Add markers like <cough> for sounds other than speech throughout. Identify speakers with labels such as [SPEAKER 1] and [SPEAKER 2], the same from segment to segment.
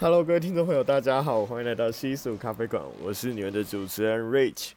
[SPEAKER 1] Hello，各位听众朋友，大家好，欢迎来到西蜀咖啡馆，我是你们的主持人 Rich，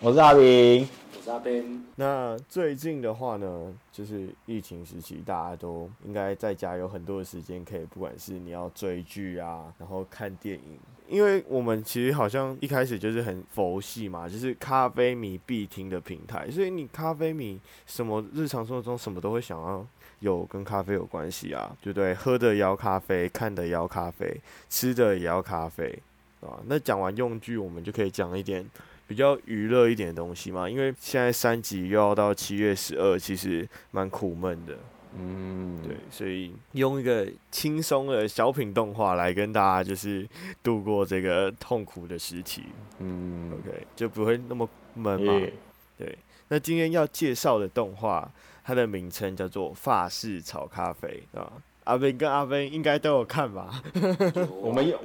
[SPEAKER 2] 我是阿平。
[SPEAKER 3] 那边，
[SPEAKER 1] 那最近的话呢，就是疫情时期，大家都应该在家有很多的时间，可以不管是你要追剧啊，然后看电影，因为我们其实好像一开始就是很佛系嘛，就是咖啡迷必听的平台，所以你咖啡迷什么日常生活中什么都会想要有跟咖啡有关系啊，对不对？喝的也要咖啡，看的也要咖啡，吃的也要咖啡，啊，那讲完用具，我们就可以讲一点。比较娱乐一点的东西嘛，因为现在三级又要到七月十二，其实蛮苦闷的。嗯，对，所以用一个轻松的小品动画来跟大家就是度过这个痛苦的时期。嗯，OK，就不会那么闷嘛。对，那今天要介绍的动画，它的名称叫做《法式炒咖啡》啊。阿斌跟阿斌应该都有看吧？<laughs>
[SPEAKER 2] 我们用。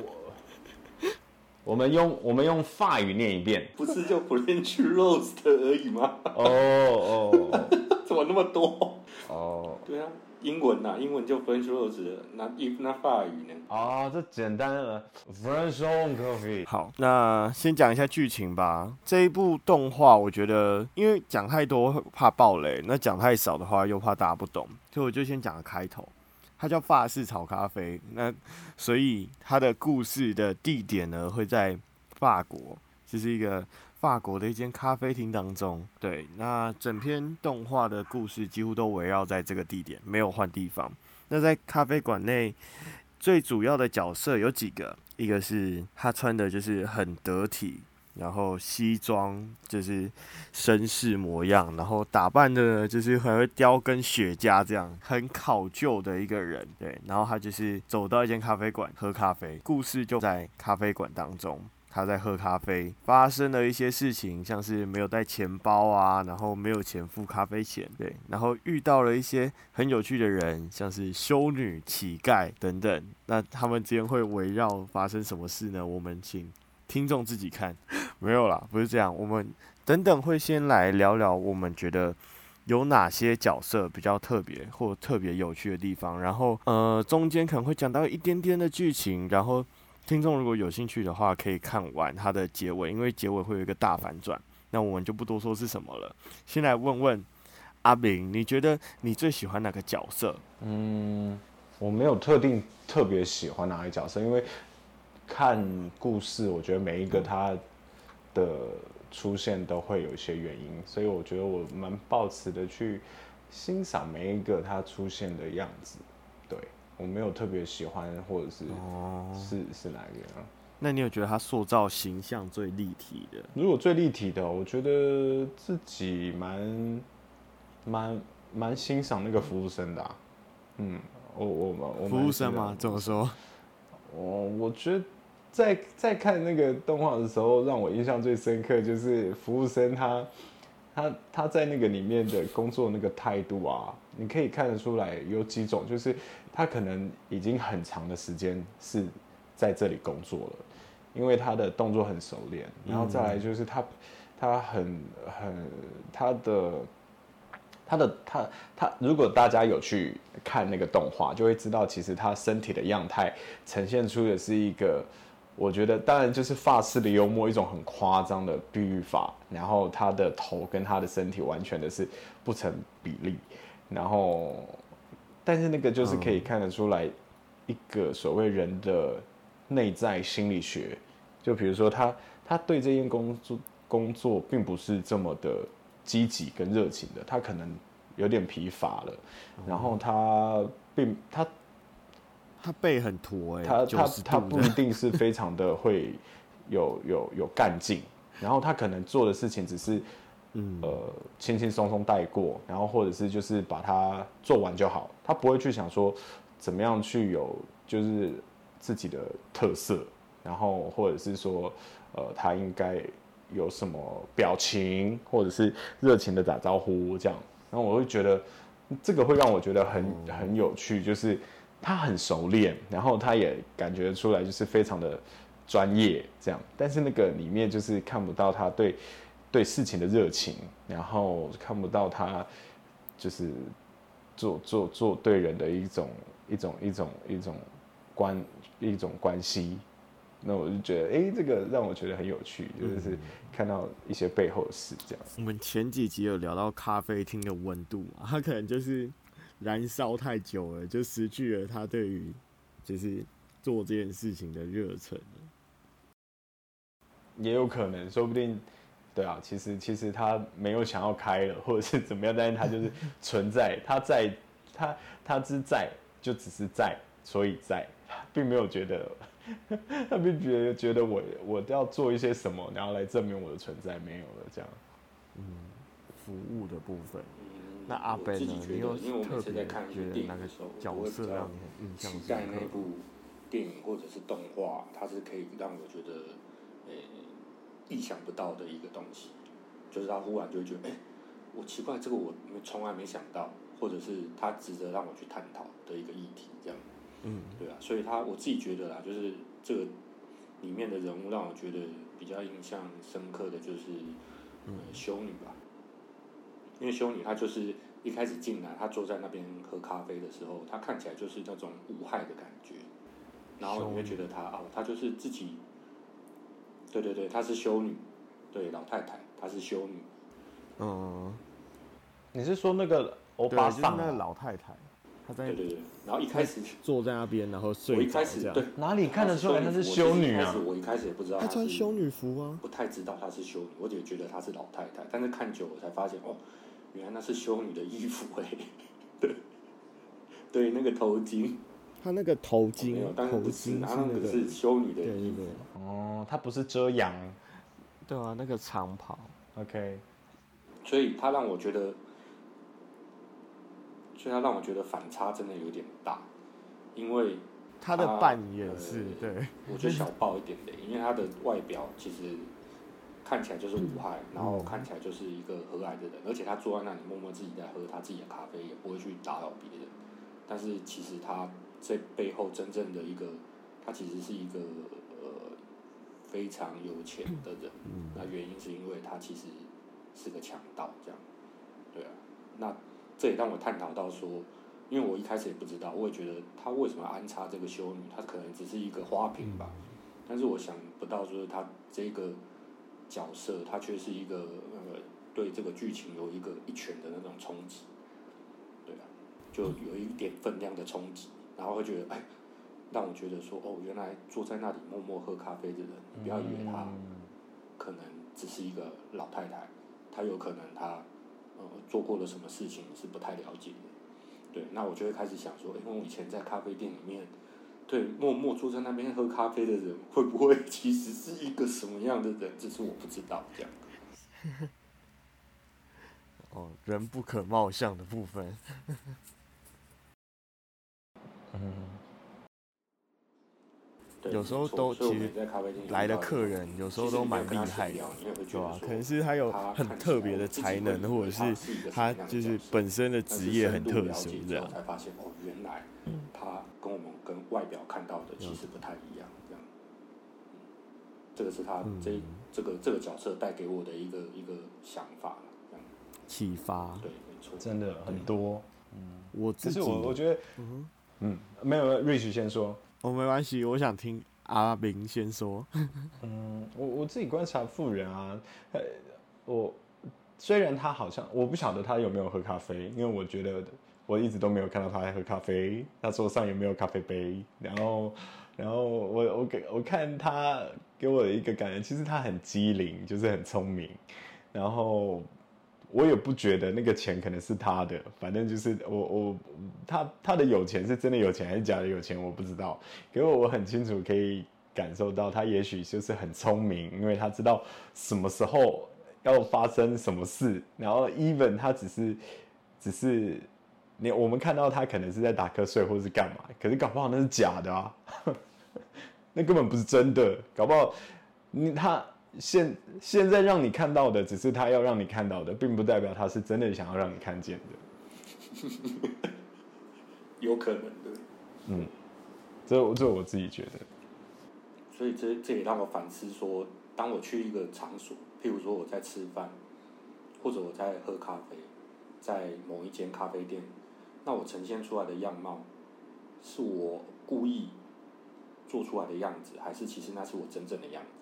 [SPEAKER 2] 我们用我们用法语念一遍，
[SPEAKER 3] 不是就 French roast 而已吗？
[SPEAKER 2] 哦哦，<laughs>
[SPEAKER 3] 怎么那么多？
[SPEAKER 2] 哦、
[SPEAKER 3] oh.，对啊，英文呐，英文就 French roast，那 if 那法语呢？
[SPEAKER 2] 啊、oh,，这简单了，French coffee。
[SPEAKER 1] 好，那先讲一下剧情吧。这一部动画，我觉得因为讲太多怕爆雷，那讲太少的话又怕大家不懂，所以我就先讲个开头。它叫法式炒咖啡，那所以它的故事的地点呢会在法国，就是一个法国的一间咖啡厅当中。对，那整篇动画的故事几乎都围绕在这个地点，没有换地方。那在咖啡馆内，最主要的角色有几个，一个是他穿的就是很得体。然后西装就是绅士模样，然后打扮的就是还会叼根雪茄这样，很考究的一个人。对，然后他就是走到一间咖啡馆喝咖啡，故事就在咖啡馆当中，他在喝咖啡，发生了一些事情，像是没有带钱包啊，然后没有钱付咖啡钱，对，然后遇到了一些很有趣的人，像是修女、乞丐等等。那他们之间会围绕发生什么事呢？我们请。听众自己看，没有啦，不是这样。我们等等会先来聊聊，我们觉得有哪些角色比较特别或特别有趣的地方。然后，呃，中间可能会讲到一点点的剧情。然后，听众如果有兴趣的话，可以看完它的结尾，因为结尾会有一个大反转。那我们就不多说是什么了。先来问问阿明，你觉得你最喜欢哪个角色？
[SPEAKER 2] 嗯，我没有特定特别喜欢哪个角色，因为。看故事，我觉得每一个他的出现都会有一些原因，所以我觉得我蛮抱持的去欣赏每一个他出现的样子。对，我没有特别喜欢，或者是、哦、是是哪一个啊？
[SPEAKER 1] 那你有觉得他塑造形象最立体的？
[SPEAKER 2] 如果最立体的，我觉得自己蛮蛮蛮欣赏那个服务生的、啊。嗯，我我我
[SPEAKER 1] 服务生吗？怎么说？
[SPEAKER 2] 我我觉得。在在看那个动画的时候，让我印象最深刻就是服务生他他他在那个里面的工作那个态度啊，你可以看得出来有几种，就是他可能已经很长的时间是在这里工作了，因为他的动作很熟练，然后再来就是他他很很他的他的他他，如果大家有去看那个动画，就会知道其实他身体的样态呈现出的是一个。我觉得当然就是发式的幽默，一种很夸张的比喻法，然后他的头跟他的身体完全的是不成比例，然后，但是那个就是可以看得出来一个所谓人的内在心理学，就比如说他他对这件工作工作并不是这么的积极跟热情的，他可能有点疲乏了，然后他并他。
[SPEAKER 1] 他背很驼哎、欸，
[SPEAKER 2] 他他他不一定是非常的会有有有干劲，然后他可能做的事情只是，嗯。呃轻轻松松带过，然后或者是就是把它做完就好，他不会去想说怎么样去有就是自己的特色，然后或者是说呃他应该有什么表情或者是热情的打招呼这样，然后我会觉得这个会让我觉得很很有趣，就是。他很熟练，然后他也感觉出来就是非常的专业这样，但是那个里面就是看不到他对对事情的热情，然后看不到他就是做做做对人的一种一种一种一种关一种关系。那我就觉得，哎、欸，这个让我觉得很有趣，就是看到一些背后的事这样。
[SPEAKER 1] 我们前几集有聊到咖啡厅的温度嘛，它可能就是燃烧太久了，就失去了他对于就是做这件事情的热忱。
[SPEAKER 2] 也有可能，说不定，对啊，其实其实他没有想要开了，或者是 <laughs> 怎么样，但是他就是存在，他在，他他之在，就只是在，所以在，并没有觉得。<laughs> 他并觉得觉得我我要做一些什么，然后来证明我的存在，没有了这样。
[SPEAKER 1] 嗯，服务的部分。
[SPEAKER 3] 嗯、
[SPEAKER 1] 那阿 Ben 呢？你有
[SPEAKER 3] 因为我每次在看一部电影的时候，
[SPEAKER 1] 角色让你很印象深刻？
[SPEAKER 3] 期待那部电影或者是动画，它是可以让我觉得，诶、欸，意想不到的一个东西。就是他忽然就会觉得，哎、欸，我奇怪，这个我从来没想到，或者是他值得让我去探讨的一个议题，这样。
[SPEAKER 1] 嗯，
[SPEAKER 3] 对啊，所以他我自己觉得啦，就是这个里面的人物让我觉得比较印象深刻的就是，呃，修女吧，因为修女她就是一开始进来，她坐在那边喝咖啡的时候，她看起来就是那种无害的感觉，然后你会觉得她哦，她就是自己，对对对，她是修女，对老太太，她是修女，
[SPEAKER 1] 嗯，
[SPEAKER 2] 你是说那个欧巴桑，
[SPEAKER 1] 就是那个老太太？
[SPEAKER 3] 对对对，然后一开始
[SPEAKER 1] 坐在那边，然后睡。
[SPEAKER 3] 我一开始对
[SPEAKER 2] 哪里看得出来她是修女啊？
[SPEAKER 3] 我一开始也不知道
[SPEAKER 1] 她穿修女服啊，
[SPEAKER 3] 不太知道她是修女，我只觉得她是老太太。但是看久了才发现，哦，原来那是修女的衣服哎。<laughs> 对，对，那个头巾，
[SPEAKER 1] 她那个头巾，
[SPEAKER 3] 头巾是那个是修女的衣服。
[SPEAKER 2] 哦，他不是遮阳，
[SPEAKER 1] 对啊，那个长袍。
[SPEAKER 2] OK，
[SPEAKER 3] 所以他让我觉得。所以他让我觉得反差真的有点大，因为
[SPEAKER 1] 他的扮演是对，
[SPEAKER 3] 我觉得小爆一点的，因为他的外表其实看起来就是无害，然后看起来就是一个和蔼的人，而且他坐在那里默默自己在喝他自己的咖啡，也不会去打扰别人。但是其实他在背后真正的一个，他其实是一个呃非常有钱的人。那原因是因为他其实是个强盗，这样，对啊，那。这也让我探讨到说，因为我一开始也不知道，我也觉得他为什么安插这个修女，她可能只是一个花瓶吧。但是我想不到，就是他这个角色，他却是一个呃，对这个剧情有一个一拳的那种冲击。对啊，就有一点分量的冲击，然后会觉得，哎，让我觉得说，哦，原来坐在那里默默喝咖啡的人，你不要以为他可能只是一个老太太，他有可能他。做过了什么事情是不太了解的，对，那我就会开始想说，因为我以前在咖啡店里面，对，默默坐在那边喝咖啡的人，会不会 <laughs> 其实是一个什么样的人？这是我不知道这样。<laughs>
[SPEAKER 1] 哦，人不可貌相的部分。<laughs>
[SPEAKER 2] 嗯。
[SPEAKER 1] 有时候都其实来的客人有时候都蛮厉害的，对吧？可能是他有很特别的才能，或者是他就是本身的职业很特殊，这样。
[SPEAKER 3] 才发现哦，原来他跟我们跟外表看到的其实不太一样，这样。这个是他这这个这个角色带给我的一个一个想法，这样。
[SPEAKER 1] 启发。
[SPEAKER 3] 对，没错，
[SPEAKER 2] 真的很多。嗯，
[SPEAKER 1] 我自己
[SPEAKER 2] 我我觉得，嗯嗯，没有，Rich 先说。
[SPEAKER 1] 我、哦、没关系，我想听阿明先说。
[SPEAKER 2] 嗯，我我自己观察富人啊，呃我虽然他好像我不晓得他有没有喝咖啡，因为我觉得我一直都没有看到他在喝咖啡，他桌上也没有咖啡杯？然后，然后我我给我看他给我的一个感觉，其实他很机灵，就是很聪明，然后。我也不觉得那个钱可能是他的，反正就是我我他他的有钱是真的有钱还是假的有钱我不知道，可是我很清楚可以感受到他也许就是很聪明，因为他知道什么时候要发生什么事，然后 even 他只是只是你我们看到他可能是在打瞌睡或是干嘛，可是搞不好那是假的啊，<laughs> 那根本不是真的，搞不好你他。现现在让你看到的，只是他要让你看到的，并不代表他是真的想要让你看见的。<laughs>
[SPEAKER 3] 有可能的。
[SPEAKER 2] 嗯，这这我自己觉得。
[SPEAKER 3] 所以这这也让我反思说，当我去一个场所，譬如说我在吃饭，或者我在喝咖啡，在某一间咖啡店，那我呈现出来的样貌，是我故意做出来的样子，还是其实那是我真正的样子？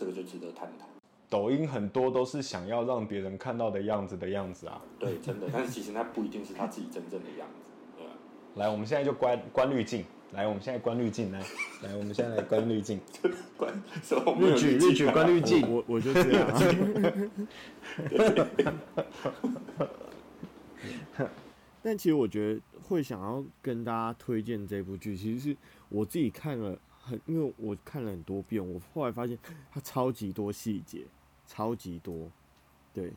[SPEAKER 3] 对，这个就值得探讨。
[SPEAKER 2] 抖音很多都是想要让别人看到的样子的样子啊。
[SPEAKER 3] 对，真的，但是其实那不一定是他自己真正的样子。对。
[SPEAKER 2] 来，我们现在就关关滤镜。来，我们现在关滤镜。来，来，我们现在来关滤镜。
[SPEAKER 3] 关什么？
[SPEAKER 2] 滤镜，滤镜，关滤镜。
[SPEAKER 1] 我我就这样。但其实我觉得会想要跟大家推荐这部剧，其实是我自己看了很，因为我看了很多遍，我后来发现它超级多细节，超级多。对，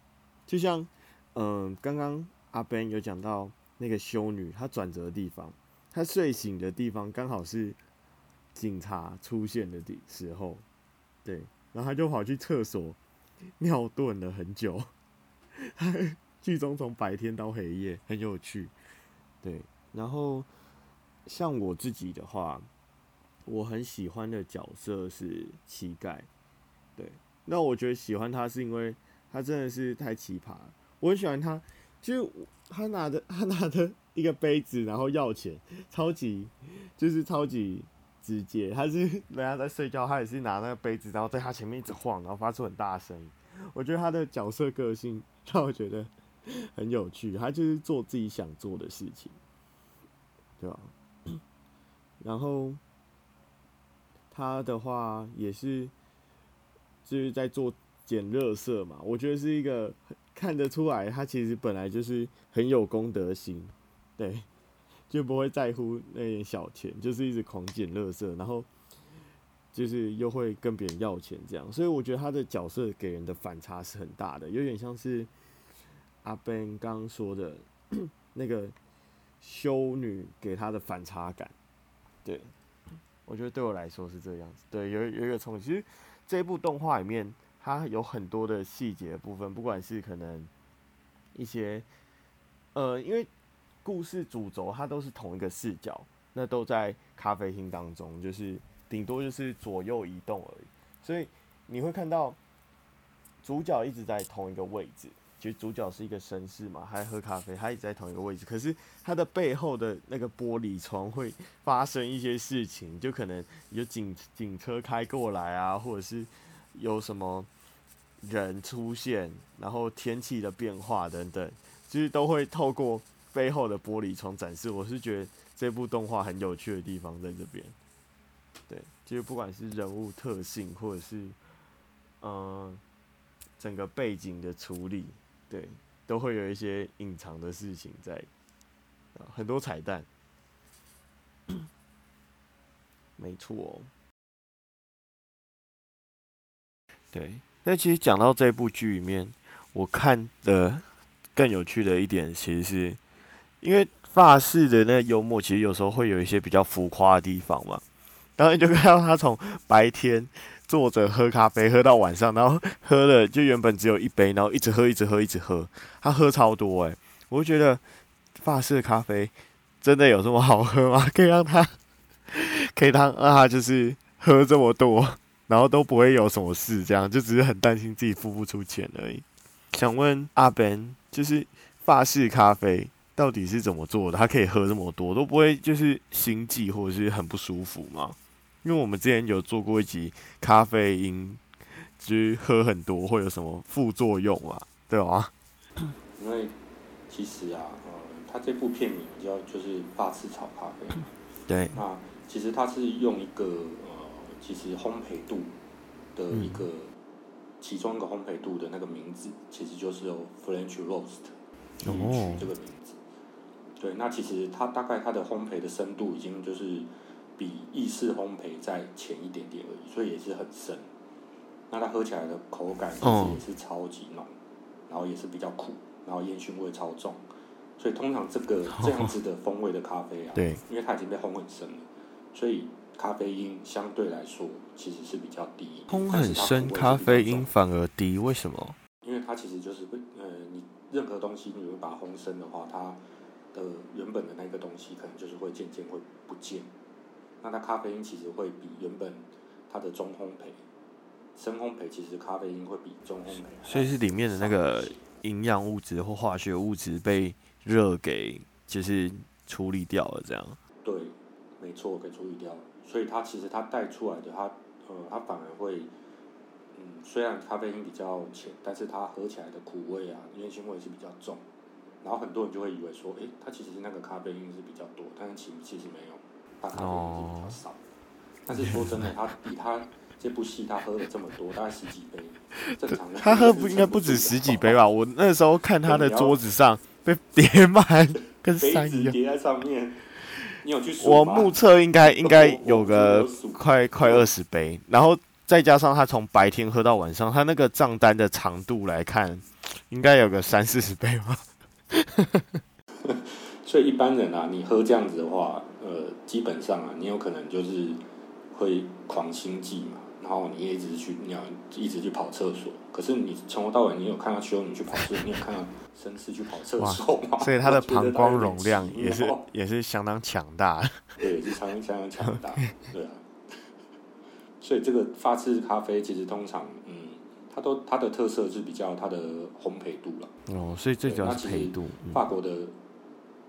[SPEAKER 1] 就像嗯，刚刚阿 Ben 有讲到那个修女，她转折的地方。她睡醒的地方刚好是警察出现的的时候，对，然后他就跑去厕所尿遁了很久。剧中从白天到黑夜很有趣，对。然后像我自己的话，我很喜欢的角色是乞丐，对。那我觉得喜欢他是因为他真的是太奇葩，我很喜欢他，就他拿着他拿着。一个杯子，然后要钱，超级就是超级直接。他是人家在睡觉，他也是拿那个杯子，然后在他前面一直晃，然后发出很大声。我觉得他的角色个性让我觉得很有趣，他就是做自己想做的事情，对吧？然后他的话也是就是在做捡垃圾嘛，我觉得是一个看得出来，他其实本来就是很有公德心。对，<laughs> 就不会在乎那点小钱，就是一直狂捡垃圾，然后就是又会跟别人要钱这样，所以我觉得他的角色给人的反差是很大的，有点像是阿 Ben 刚刚说的 <clears throat> 那个修女给他的反差感。对，我觉得对我来说是这样子。对，有有一个冲击。其实这部动画里面，它有很多的细节部分，不管是可能一些呃，因为。故事主轴它都是同一个视角，那都在咖啡厅当中，就是顶多就是左右移动而已。所以你会看到主角一直在同一个位置，其实主角是一个绅士嘛，还喝咖啡，他一直在同一个位置。可是他的背后的那个玻璃窗会发生一些事情，就可能有警警车开过来啊，或者是有什么人出现，然后天气的变化等等，其实都会透过。背后的玻璃窗展示，我是觉得这部动画很有趣的地方在这边。对，就是不管是人物特性，或者是嗯、整个背景的处理，对，都会有一些隐藏的事情在，很多彩蛋。<clears throat> 没错哦。对，那其实讲到这部剧里面，我看的更有趣的一点，其实是。因为法式的那幽默，其实有时候会有一些比较浮夸的地方嘛。然后你就看到他从白天坐着喝咖啡，喝到晚上，然后喝了就原本只有一杯，然后一直喝，一直喝，一直喝，他喝超多诶，我就觉得法式咖啡真的有这么好喝吗？可以让他，可以让让他就是喝这么多，然后都不会有什么事，这样就只是很担心自己付不出钱而已。想问阿 Ben，就是法式咖啡。到底是怎么做的？他可以喝这么多，都不会就是心悸或者是很不舒服吗？因为我们之前有做过一集咖啡因，就是喝很多会有什么副作用啊？对吧？
[SPEAKER 3] 因为其实啊，呃，他这部片名叫就是法式炒咖啡。
[SPEAKER 1] 对。
[SPEAKER 3] 那其实它是用一个呃，其实烘焙度的一个、嗯、其中一个烘焙度的那个名字，其实就是有 French Roast 取这个名字。对，那其实它大概它的烘焙的深度已经就是比意式烘焙再浅一点点而已，所以也是很深。那它喝起来的口感其实也是超级浓，然后也是比较苦，然后烟熏味超重。所以通常这个 <laughs> 这样子的风味的咖啡啊，
[SPEAKER 1] 对，
[SPEAKER 3] 因为它已经被烘很深了，所以咖啡因相对来说其实是比较低。
[SPEAKER 1] 烘很深，咖啡因反而低，为什么？
[SPEAKER 3] 因为它其实就是会呃，你任何东西你会把它烘深的话，它的原本的那个东西可能就是会渐渐会不见，那它咖啡因其实会比原本它的中烘焙、深烘焙，其实咖啡因会比中烘焙，
[SPEAKER 1] 所以是里面的那个营养物质或化学物质被热给就是处理掉了这样。
[SPEAKER 3] 对，没错，给处理掉了。所以它其实它带出来的它呃它反而会，嗯，虽然咖啡因比较浅，但是它喝起来的苦味啊、烟熏味是比较重，然后很多人就会以为说，诶、欸，它其实那个咖啡因是比较多，但是其其实没有，它咖啡因是比较少。Oh. 但是说真的，他比他这部戏他喝了这么多，大概十几杯，正常的。
[SPEAKER 1] 他喝不应该不止十几杯吧？我那时候看他的桌子上被叠满，<laughs> 跟山一样
[SPEAKER 3] 叠在上面。你有去数？
[SPEAKER 1] 我目测应该应该有个快快二十杯，然后再加上他从白天喝到晚上，他那个账单的长度来看，应该有个三四十杯吧。<laughs>
[SPEAKER 3] 所以一般人啊，你喝这样子的话，呃，基本上啊，你有可能就是会狂心悸嘛，然后你也一直去你要一直去跑厕所。可是你从头到尾，你有看到修女去跑厕所，你有看到绅士去跑厕所吗？<laughs>
[SPEAKER 1] 所以他的膀胱容量也是也是相当强大。<laughs>
[SPEAKER 3] 对，是相当相当强大。对啊。所以这个法式咖啡其实通常，嗯，它都它的特色是比较它的烘焙度了。
[SPEAKER 1] 哦，所以最主要是焙度。
[SPEAKER 3] 法国的。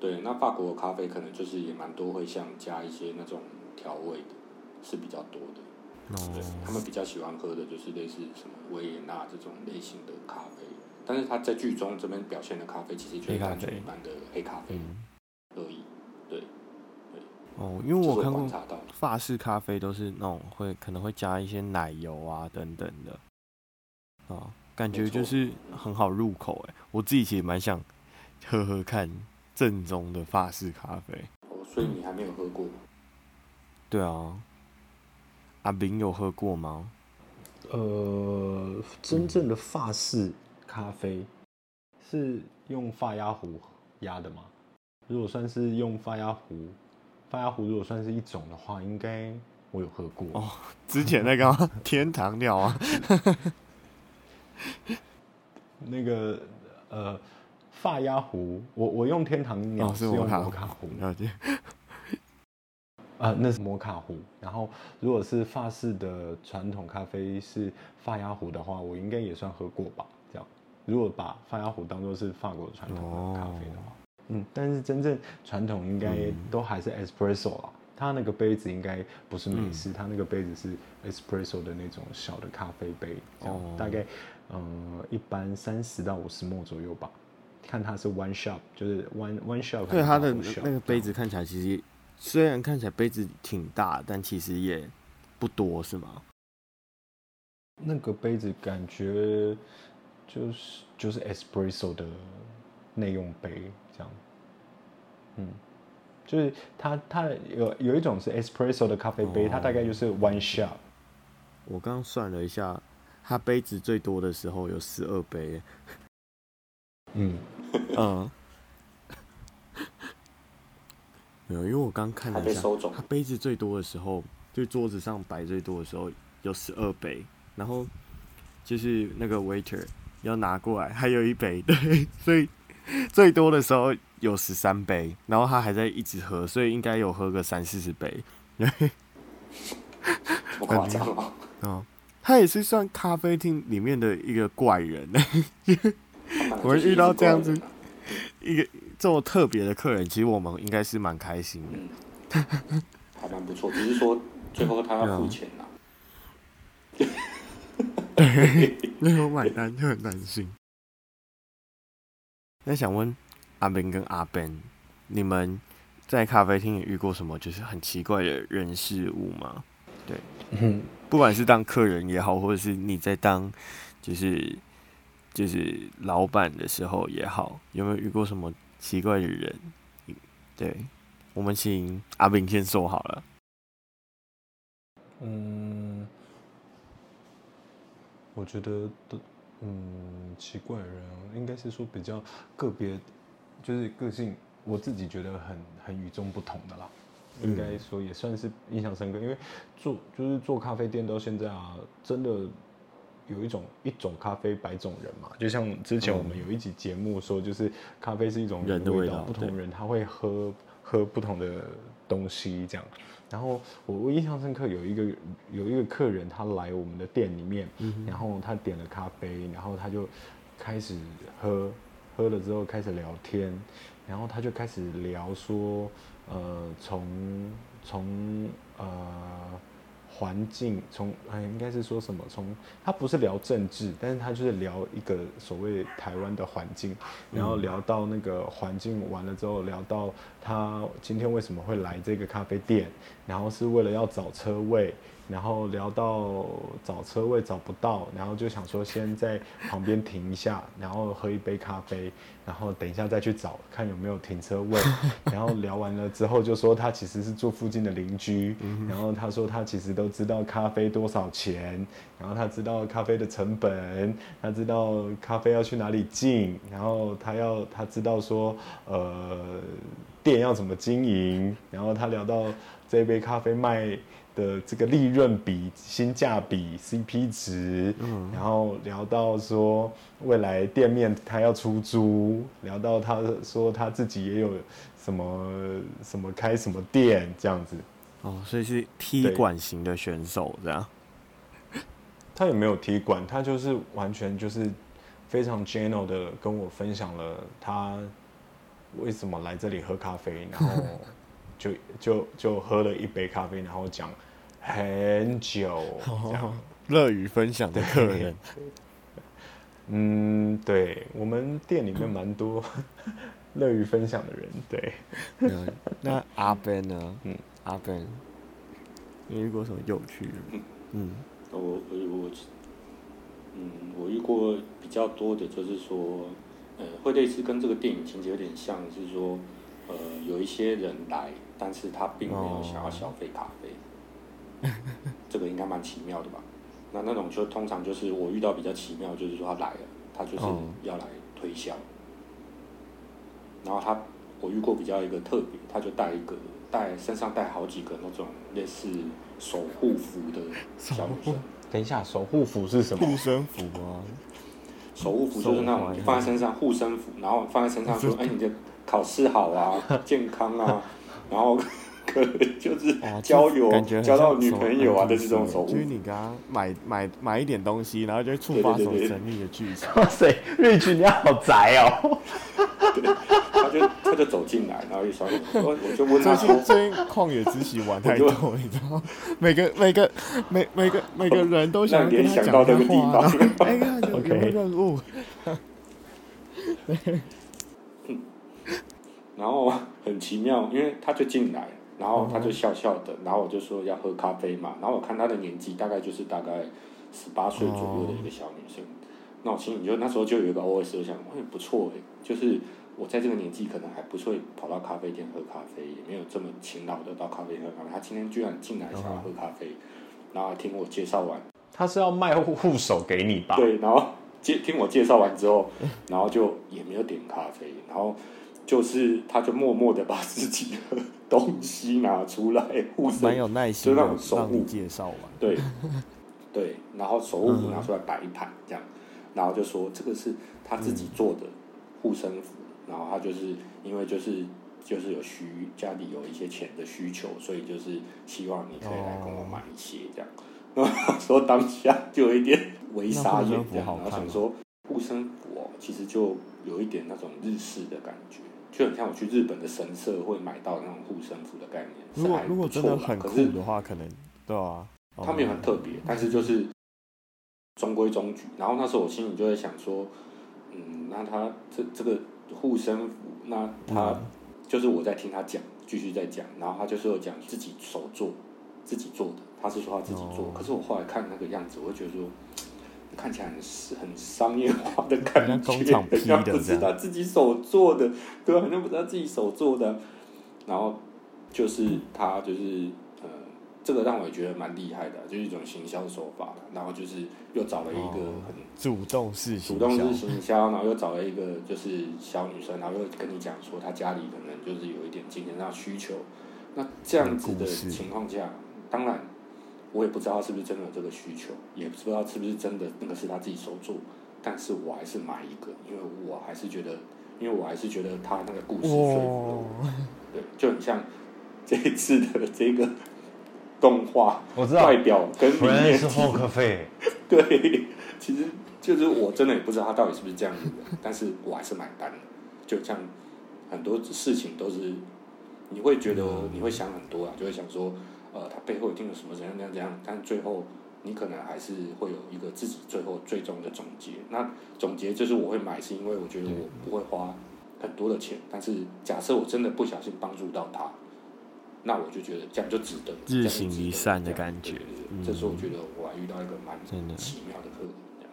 [SPEAKER 3] 对，那法国的咖啡可能就是也蛮多会像加一些那种调味的，是比较多的。哦。对，他们比较喜欢喝的就是类似什么维也纳这种类型的咖啡，但是他在剧中这边表现的咖啡其实就是单纯一般的黑咖啡而已。对，对。
[SPEAKER 1] 哦，因为我看过法式咖啡都是那种会可能会加一些奶油啊等等的，啊，感觉就是很好入口哎，我自己其实蛮想喝喝看。正宗的法式咖啡
[SPEAKER 3] 哦，所以你还没有喝过？
[SPEAKER 1] 对啊，阿炳有喝过吗？
[SPEAKER 2] 呃，真正的法式咖啡是用发压壶压的吗？如果算是用发压壶，发压壶如果算是一种的话，应该我有喝过
[SPEAKER 1] 哦。之前那个 <laughs> 天堂鸟啊，
[SPEAKER 2] 那个呃。发压壶，我我用天堂鸟是用摩卡壶，了解。<laughs> 啊，那是摩卡壶。然后，如果是法式的传统咖啡是发压壶的话，我应该也算喝过吧？这样，如果把发压壶当做是法国传统的咖啡的话，嗯，但是真正传统应该都还是 espresso 啊。它那个杯子应该不是美式，它那个杯子是 espresso 的那种小的咖啡杯，这样大概嗯一般三十到五十 ml 左右吧。看它是 one shot，就是 one one shot。
[SPEAKER 1] 对，它的那个杯子看起来其实虽然看起来杯子挺大，但其实也不多，是吗？
[SPEAKER 2] 那个杯子感觉就是就是 espresso 的内用杯这样。嗯，就是它它有有一种是 espresso 的咖啡杯，哦，它大概就是 one shot。
[SPEAKER 1] 我刚刚算了一下，它杯子最多的时候有十二杯。嗯嗯，<laughs> 没有，因为我刚看了一下，它杯子最多的时候，就桌子上摆最多的时候有十二杯，然后就是那个 waiter 要拿过来还有一杯，<laughs> 对，所以最多的时候有十三杯，然后他还在一直喝，所以应该有喝个三四十杯，对，<laughs>
[SPEAKER 3] 不夸张哦，
[SPEAKER 1] 嗯，他也是算咖啡厅里面的一个怪人。<laughs> 我们遇到这样子一个这么特别的客人，其实我们应该是蛮开心的，
[SPEAKER 3] 嗯、还蛮不错。只是说最后他要付钱了，
[SPEAKER 1] 对，<laughs> 没有买单就很担心。那想问阿 Ben 跟阿 Ben，你们在咖啡厅也遇过什么就是很奇怪的人事物吗？对，嗯，不管是当客人也好，或者是你在当就是。就是老板的时候也好，有没有遇过什么奇怪的人？对，我们请阿炳先说好了。
[SPEAKER 2] 嗯，我觉得的，嗯，奇怪的人应该是说比较个别，就是个性，我自己觉得很很与众不同的啦。嗯、应该说也算是印象深刻，因为做就是做咖啡店到现在啊，真的。有一种一种咖啡百种人嘛，就像之前我们有一集节目说，就是咖啡是一种人的味道，不同人他会喝喝不同的东西这样。然后我我印象深刻有一个有一个客人他来我们的店里面，然后他点了咖啡，然后他就开始喝，喝了之后开始聊天，然后他就开始聊说，呃，从从呃。环境从哎，应该是说什么？从他不是聊政治，但是他就是聊一个所谓台湾的环境，然后聊到那个环境完了之后，聊到他今天为什么会来这个咖啡店，然后是为了要找车位。然后聊到找车位找不到，然后就想说先在旁边停一下，然后喝一杯咖啡，然后等一下再去找看有没有停车位。<laughs> 然后聊完了之后就说他其实是住附近的邻居，然后他说他其实都知道咖啡多少钱，然后他知道咖啡的成本，他知道咖啡要去哪里进，然后他要他知道说呃店要怎么经营，然后他聊到这一杯咖啡卖。的这个利润比、性价比、CP 值，嗯，然后聊到说未来店面他要出租，聊到他说他自己也有什么什么开什么店这样子，
[SPEAKER 1] 哦，所以是踢馆型的选手这样。
[SPEAKER 2] 他也没有踢馆，他就是完全就是非常 general 的跟我分享了他为什么来这里喝咖啡，然后。就就就喝了一杯咖啡，然后讲很久，这样
[SPEAKER 1] 乐于分享的客人。<laughs>
[SPEAKER 2] 嗯，对，我们店里面蛮多 <laughs> 乐于分享的人。对，
[SPEAKER 1] 嗯、那阿 Ben 呢？嗯，阿 Ben，你遇过什么有趣的？
[SPEAKER 3] 嗯，我我我，嗯，我遇过比较多的，就是说，呃，会类似跟这个电影情节有点像，是说，呃，有一些人来。但是他并没有想要消费咖啡，哦、这个应该蛮奇妙的吧？那那种就通常就是我遇到比较奇妙，就是说他来了，他就是要来推销。哦、然后他我遇过比较一个特别，他就带一个带身上带好几个那种类似守护符的小女生。
[SPEAKER 2] 等一下，守护符是什么？
[SPEAKER 1] 护身符啊！
[SPEAKER 3] 守护符就是那种放在身上护身符，然后放在身上说：“哎，你的考试好啊，<laughs> 健康啊。”然后可能就是交友，交到女朋友啊的这种手。
[SPEAKER 1] 就是你刚刚买买买一点东西，然后就触发什么神秘的剧情。
[SPEAKER 2] 哇塞，Rich 你好宅哦！
[SPEAKER 3] 他就他就走进来，然后一双，我我就问他
[SPEAKER 1] 最近最近旷野之息玩太多，你知道吗？每个 <laughs> 每个每每个每个人都想跟他讲到那个地方。哎呀，有个任务。<laughs>
[SPEAKER 3] 然后很奇妙，因为他就进来，然后他就笑笑的，然后我就说要喝咖啡嘛，然后我看他的年纪大概就是大概十八岁左右的一个小女生，那我心里就那时候就有一个 OS，我想，哎，不错哎，就是我在这个年纪可能还不会跑到咖啡店喝咖啡，也没有这么勤劳的到咖啡店喝咖啡，他今天居然进来想要喝咖啡，然后还听我介绍完，
[SPEAKER 2] 他是要卖护护手给你吧？
[SPEAKER 3] 对，然后接听我介绍完之后，然后就也没有点咖啡，然后。就是，他就默默的把自己的东西拿出来护身，
[SPEAKER 1] 蛮有耐心的，就让守护介绍嘛。
[SPEAKER 3] 对，<laughs> 对，然后守护符拿出来摆一盘这样，然后就说这个是他自己做的护身符，然后他就是因为就是就是有需家里有一些钱的需求，所以就是希望你可以来跟我买一些这样。<laughs> 然后说当下就有一点微傻眼这样，然后想说护身符哦，其实就有一点那种日式的感觉。就很像我去日本的神社会买到那种护身符的概念。
[SPEAKER 1] 如果如果真的很酷的话，可能对啊，
[SPEAKER 3] 他们也很特别，但是就是中规中矩。然后那时候我心里就在想说，嗯，那他这这个护身符，那他就是我在听他讲，继续在讲，然后他就是有讲自己手做，自己做的，他是说他自己做。可是我后来看那个样子，我会觉得说。看起来很很商业化的感觉，好像不是他自己手做的，对，好像不知道自己手做的。然后就是他就是呃，这个让我也觉得蛮厉害的，就是一种行销手法。然后就是又找了一个很
[SPEAKER 1] 主动式
[SPEAKER 3] 主动式行销，然后又找了一个就是小女生，然后又跟你讲说她家里可能就是有一点金钱上需求。那这样子的情况下，当然。我也不知道是不是真的有这个需求，也不知道是不是真的那个是他自己手做，但是我还是买一个，因为我还是觉得，因为我还是觉得他那个故事说服了我，<laughs> 对，就很像这一次的这个动画，
[SPEAKER 2] 我知道
[SPEAKER 3] 外表跟里面
[SPEAKER 2] 是烘咖啡，<laughs>
[SPEAKER 3] 对，其实就是我真的也不知道他到底是不是这样子的，但是我还是买单了，就像很多事情都是，你会觉得你会想很多啊，就会想说。呃，他背后一定有什么怎样怎样怎样，但最后你可能还是会有一个自己最后最终的总结。那总结就是我会买，是因为我觉得我不会花很多的钱，但是假设我真的不小心帮助到他，那我就觉得这样就值得，
[SPEAKER 1] 日行一善的感觉。
[SPEAKER 3] 这是我觉得我还遇到一个蛮奇妙的客人，这样。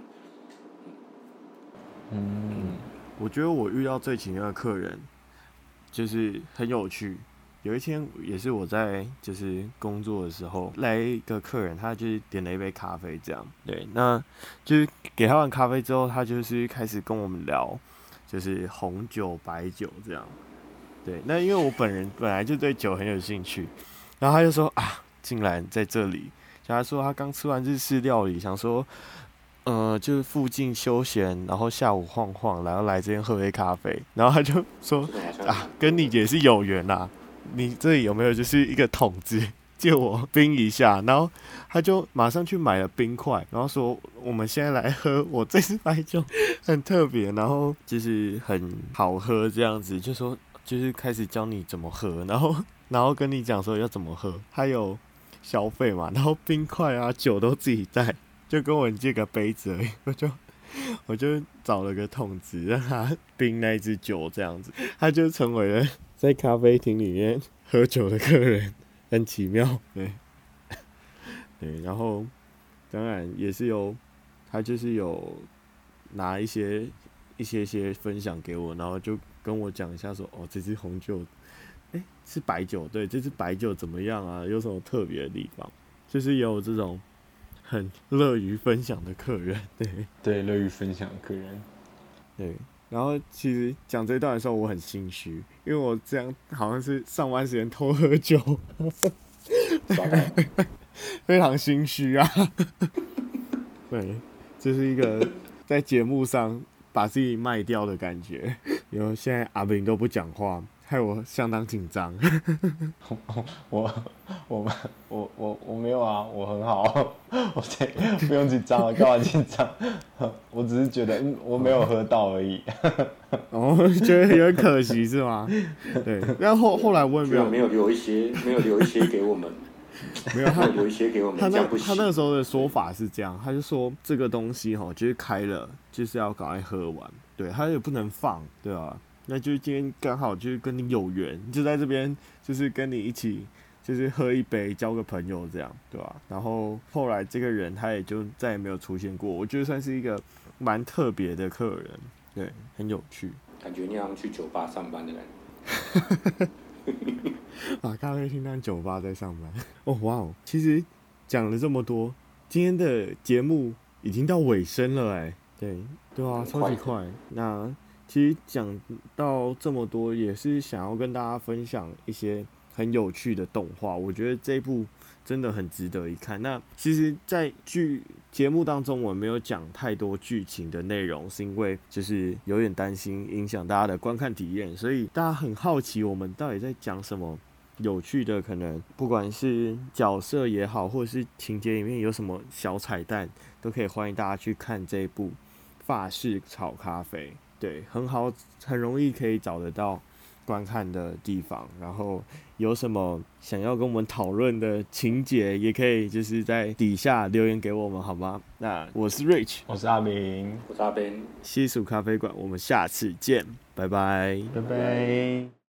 [SPEAKER 2] 嗯，
[SPEAKER 1] 嗯，我觉得我遇到最奇妙的客人，就是很有趣。有一天也是我在就是工作的时候，来一个客人，他就是点了一杯咖啡，这样。对，那就是给他完咖啡之后，他就是开始跟我们聊，就是红酒、白酒这样。对，那因为我本人本来就对酒很有兴趣，然后他就说啊，竟然在这里。他说他刚吃完日式料理，想说，呃，就是附近休闲，然后下午晃晃，然后来这边喝杯咖啡。然后他就说啊，跟你也是有缘呐。你这里有没有就是一个桶子，<laughs> 借我冰一下？然后他就马上去买了冰块，然后说我们现在来喝我这支白酒，很特别，然后就是很好喝这样子，就说就是开始教你怎么喝，然后 <laughs> 然后跟你讲说要怎么喝，还有。消费嘛，然后冰块啊、酒都自己带，就跟我借个杯子而已。我就 <laughs> 我就找了个桶子让他冰那支酒，这样子，他就成为了在咖啡厅里面喝酒的客人，很奇妙。<laughs> 对，<laughs> 对，然后当然也是有，他就是有拿一些一些些分享给我，然后就跟我讲一下说，哦，这支红酒。哎、欸，是白酒，对，这支白酒怎么样啊？有什么特别的地方？就是有这种很乐于分享的客人，对，
[SPEAKER 2] 对，乐于分享的客人，
[SPEAKER 1] 对。然后其实讲这段的时候，我很心虚，因为我这样好像是上班时间偷喝酒，<laughs> 非常心虚啊。对，这、是一个在节目上把自己卖掉的感觉。<laughs> 然后现在阿炳都不讲话。害我相当紧张。<laughs>
[SPEAKER 2] 我我我我我没有啊，我很好，我这不用紧张了，干嘛紧张？我只是觉得我没有喝到而已。
[SPEAKER 1] 哦，觉得有点可惜是吗？对。然后后来我也没有
[SPEAKER 3] 没有留一些，没有留一些给我们。
[SPEAKER 1] 没有他
[SPEAKER 3] 留一些给我们。
[SPEAKER 1] 他那他那个时候的说法是这样，他就说这个东西哈，就是开了就是要赶快喝完，对，他也不能放，对吧？那就是今天刚好就是跟你有缘，就在这边就是跟你一起就是喝一杯，交个朋友这样，对吧？然后后来这个人他也就再也没有出现过，我觉得算是一个蛮特别的客人，对，很有趣。
[SPEAKER 3] 感觉你好像去酒吧上班的感觉。<laughs>
[SPEAKER 1] 把咖啡厅当酒吧在上班。哦，哇哦！其实讲了这么多，今天的节目已经到尾声了，哎，对，对啊，超级快。那。其实讲到这么多，也是想要跟大家分享一些很有趣的动画。我觉得这一部真的很值得一看。那其实，在剧节目当中，我没有讲太多剧情的内容，是因为就是有点担心影响大家的观看体验，所以大家很好奇我们到底在讲什么有趣的，可能不管是角色也好，或者是情节里面有什么小彩蛋，都可以欢迎大家去看这一部法式炒咖啡。对，很好，很容易可以找得到观看的地方。然后有什么想要跟我们讨论的情节，也可以就是在底下留言给我们，好吗？那我是 Rich，
[SPEAKER 2] 我是阿明，
[SPEAKER 3] 我是阿斌，
[SPEAKER 1] 西蜀咖啡馆，我们下次见，拜拜，
[SPEAKER 2] 拜拜。